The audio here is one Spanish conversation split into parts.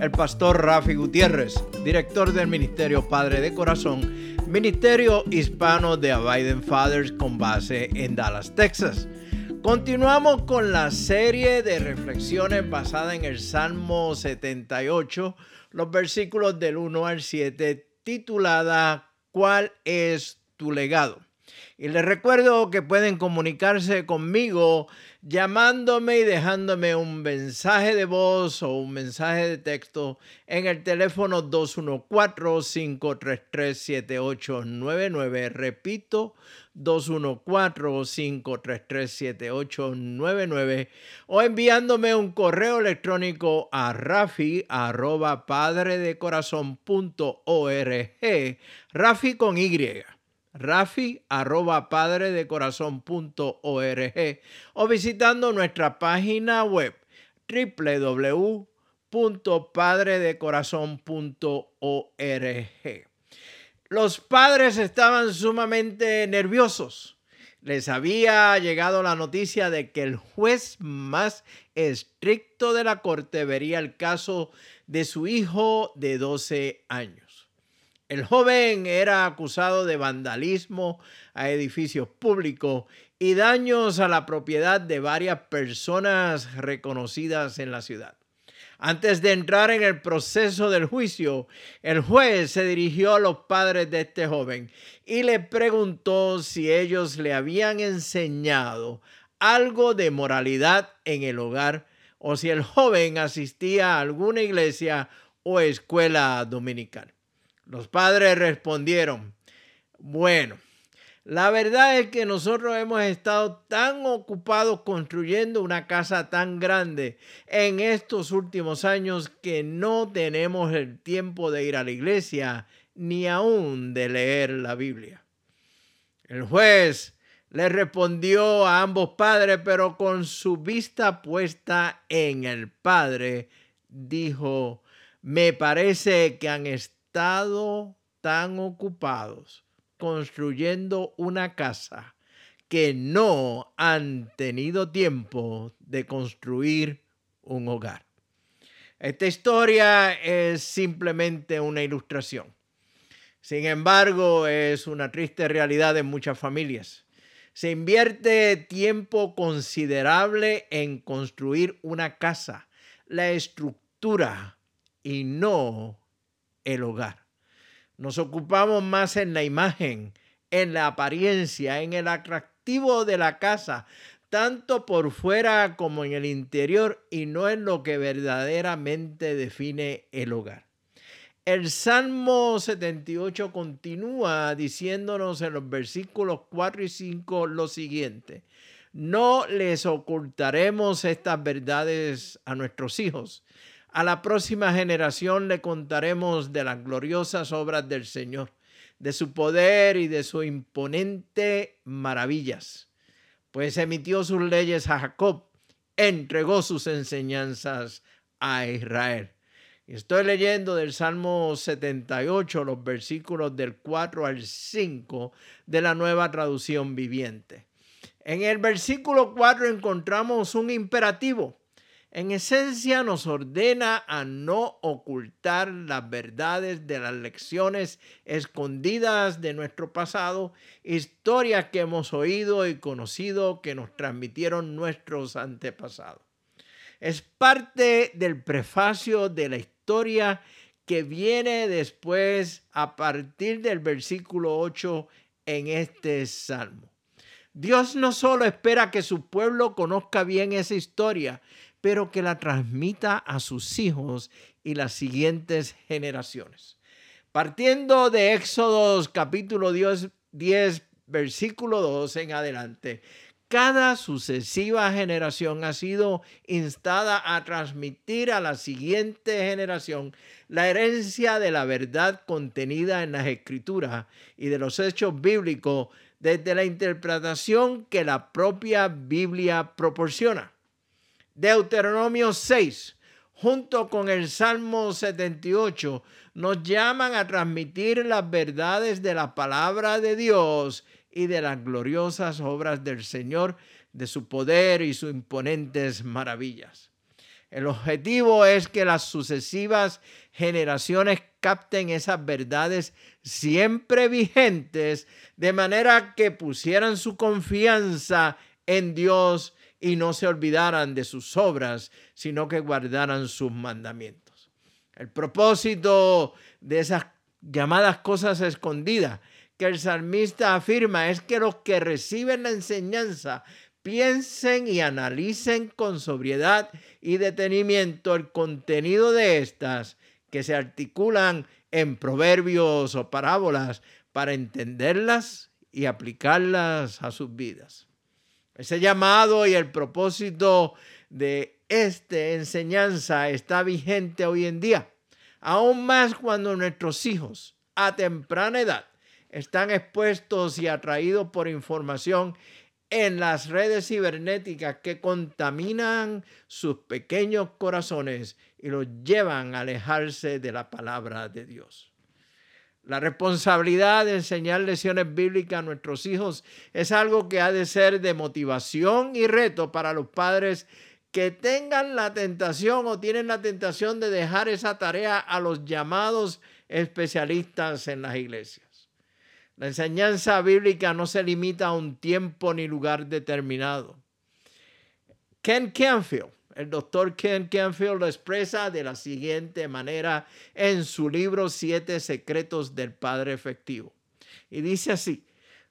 el pastor Rafi Gutiérrez, director del Ministerio Padre de Corazón, Ministerio Hispano de Abiden Fathers con base en Dallas, Texas. Continuamos con la serie de reflexiones basada en el Salmo 78, los versículos del 1 al 7, titulada ¿Cuál es tu legado? Y les recuerdo que pueden comunicarse conmigo llamándome y dejándome un mensaje de voz o un mensaje de texto en el teléfono 214-533-7899. Repito, 214-533-7899 o enviándome un correo electrónico a rafi arroba padre de corazón punto org, rafi con Y rafi arroba padre de corazón.org o visitando nuestra página web www.padredecorazon.org. Los padres estaban sumamente nerviosos. Les había llegado la noticia de que el juez más estricto de la corte vería el caso de su hijo de 12 años. El joven era acusado de vandalismo a edificios públicos y daños a la propiedad de varias personas reconocidas en la ciudad. Antes de entrar en el proceso del juicio, el juez se dirigió a los padres de este joven y le preguntó si ellos le habían enseñado algo de moralidad en el hogar o si el joven asistía a alguna iglesia o escuela dominical. Los padres respondieron, bueno, la verdad es que nosotros hemos estado tan ocupados construyendo una casa tan grande en estos últimos años que no tenemos el tiempo de ir a la iglesia ni aún de leer la Biblia. El juez le respondió a ambos padres, pero con su vista puesta en el padre, dijo, me parece que han estado tan ocupados construyendo una casa que no han tenido tiempo de construir un hogar. Esta historia es simplemente una ilustración. Sin embargo, es una triste realidad en muchas familias. Se invierte tiempo considerable en construir una casa, la estructura y no el hogar. Nos ocupamos más en la imagen, en la apariencia, en el atractivo de la casa, tanto por fuera como en el interior y no en lo que verdaderamente define el hogar. El Salmo 78 continúa diciéndonos en los versículos 4 y 5 lo siguiente. No les ocultaremos estas verdades a nuestros hijos a la próxima generación le contaremos de las gloriosas obras del Señor, de su poder y de su imponente maravillas, pues emitió sus leyes a Jacob, entregó sus enseñanzas a Israel. Estoy leyendo del Salmo 78, los versículos del 4 al 5 de la nueva traducción viviente. En el versículo 4 encontramos un imperativo en esencia nos ordena a no ocultar las verdades de las lecciones escondidas de nuestro pasado, historias que hemos oído y conocido que nos transmitieron nuestros antepasados. Es parte del prefacio de la historia que viene después a partir del versículo 8 en este salmo. Dios no solo espera que su pueblo conozca bien esa historia, pero que la transmita a sus hijos y las siguientes generaciones. Partiendo de Éxodos capítulo 10, 10 versículo 2 en adelante, cada sucesiva generación ha sido instada a transmitir a la siguiente generación la herencia de la verdad contenida en las escrituras y de los hechos bíblicos desde la interpretación que la propia Biblia proporciona. Deuteronomio 6, junto con el Salmo 78, nos llaman a transmitir las verdades de la palabra de Dios y de las gloriosas obras del Señor, de su poder y sus imponentes maravillas. El objetivo es que las sucesivas generaciones capten esas verdades siempre vigentes, de manera que pusieran su confianza en Dios y no se olvidaran de sus obras, sino que guardaran sus mandamientos. El propósito de esas llamadas cosas escondidas que el salmista afirma es que los que reciben la enseñanza piensen y analicen con sobriedad y detenimiento el contenido de estas que se articulan en proverbios o parábolas para entenderlas y aplicarlas a sus vidas. Ese llamado y el propósito de esta enseñanza está vigente hoy en día, aún más cuando nuestros hijos a temprana edad están expuestos y atraídos por información en las redes cibernéticas que contaminan sus pequeños corazones y los llevan a alejarse de la palabra de Dios. La responsabilidad de enseñar lecciones bíblicas a nuestros hijos es algo que ha de ser de motivación y reto para los padres que tengan la tentación o tienen la tentación de dejar esa tarea a los llamados especialistas en las iglesias. La enseñanza bíblica no se limita a un tiempo ni lugar determinado. Ken Canfield, el doctor Ken Canfield lo expresa de la siguiente manera en su libro Siete Secretos del Padre Efectivo. Y dice así,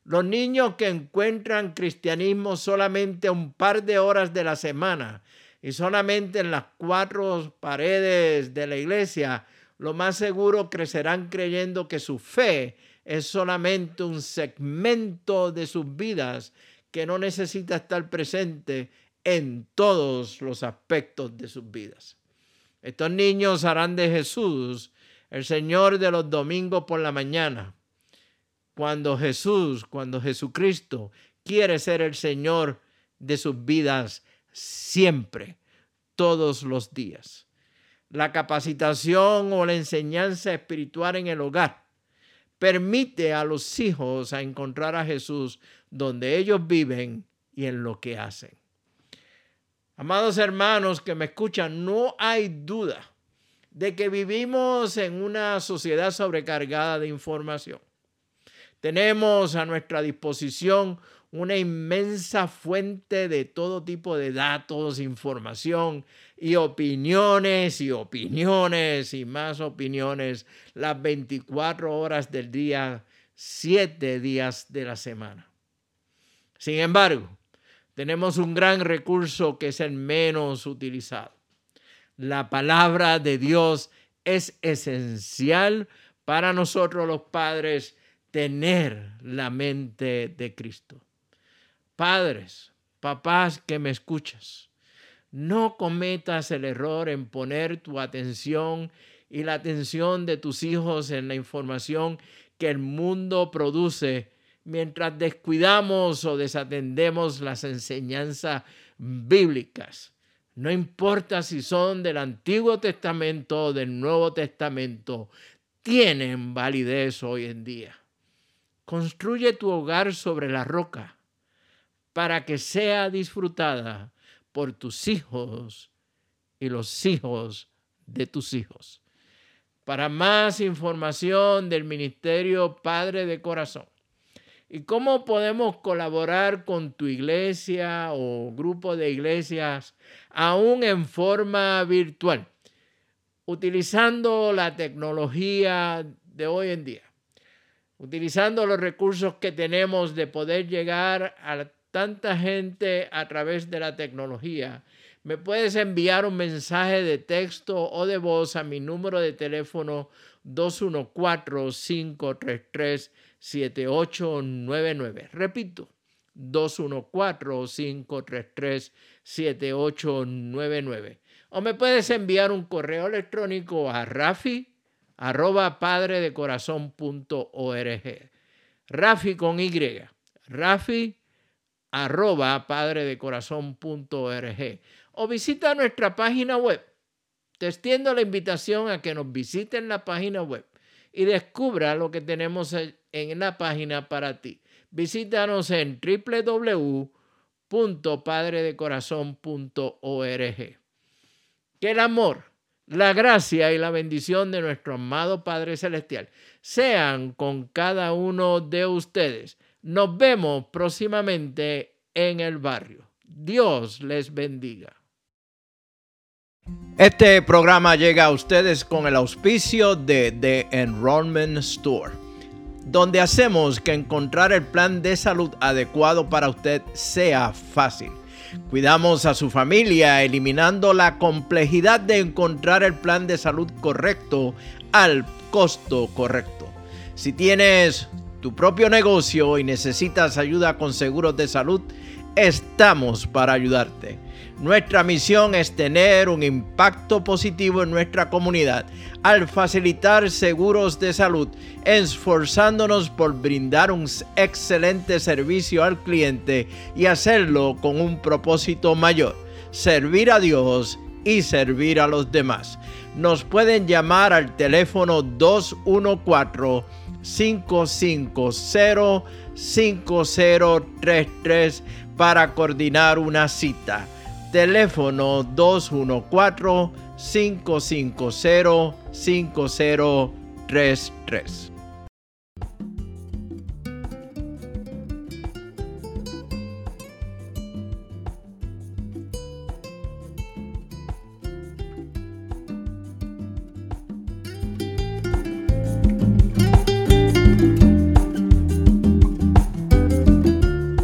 los niños que encuentran cristianismo solamente un par de horas de la semana y solamente en las cuatro paredes de la iglesia, lo más seguro crecerán creyendo que su fe es solamente un segmento de sus vidas que no necesita estar presente en todos los aspectos de sus vidas. Estos niños harán de Jesús el Señor de los domingos por la mañana, cuando Jesús, cuando Jesucristo quiere ser el Señor de sus vidas siempre, todos los días. La capacitación o la enseñanza espiritual en el hogar permite a los hijos a encontrar a Jesús donde ellos viven y en lo que hacen. Amados hermanos que me escuchan, no hay duda de que vivimos en una sociedad sobrecargada de información. Tenemos a nuestra disposición una inmensa fuente de todo tipo de datos, información y opiniones y opiniones y más opiniones las 24 horas del día, 7 días de la semana. Sin embargo, tenemos un gran recurso que es el menos utilizado. La palabra de Dios es esencial para nosotros los padres tener la mente de Cristo. Padres, papás que me escuchas, no cometas el error en poner tu atención y la atención de tus hijos en la información que el mundo produce mientras descuidamos o desatendemos las enseñanzas bíblicas. No importa si son del Antiguo Testamento o del Nuevo Testamento, tienen validez hoy en día. Construye tu hogar sobre la roca para que sea disfrutada por tus hijos y los hijos de tus hijos. Para más información del Ministerio Padre de Corazón y cómo podemos colaborar con tu iglesia o grupo de iglesias aún en forma virtual, utilizando la tecnología de hoy en día, utilizando los recursos que tenemos de poder llegar a tanta gente a través de la tecnología. Me puedes enviar un mensaje de texto o de voz a mi número de teléfono 214-533-7899. Repito, 214-533-7899. O me puedes enviar un correo electrónico a rafi arroba padre. Rafi con Y. Rafi arroba padre. O visita nuestra página web. Te extiendo la invitación a que nos visiten la página web y descubra lo que tenemos en la página para ti. Visítanos en www.padredecorazon.org. Que el amor, la gracia y la bendición de nuestro amado Padre Celestial sean con cada uno de ustedes. Nos vemos próximamente en el barrio. Dios les bendiga. Este programa llega a ustedes con el auspicio de The Enrollment Store, donde hacemos que encontrar el plan de salud adecuado para usted sea fácil. Cuidamos a su familia eliminando la complejidad de encontrar el plan de salud correcto al costo correcto. Si tienes tu propio negocio y necesitas ayuda con seguros de salud, estamos para ayudarte. Nuestra misión es tener un impacto positivo en nuestra comunidad al facilitar seguros de salud, esforzándonos por brindar un excelente servicio al cliente y hacerlo con un propósito mayor, servir a Dios y servir a los demás. Nos pueden llamar al teléfono 214 550 5033 para coordinar una cita teléfono 214-550-5033.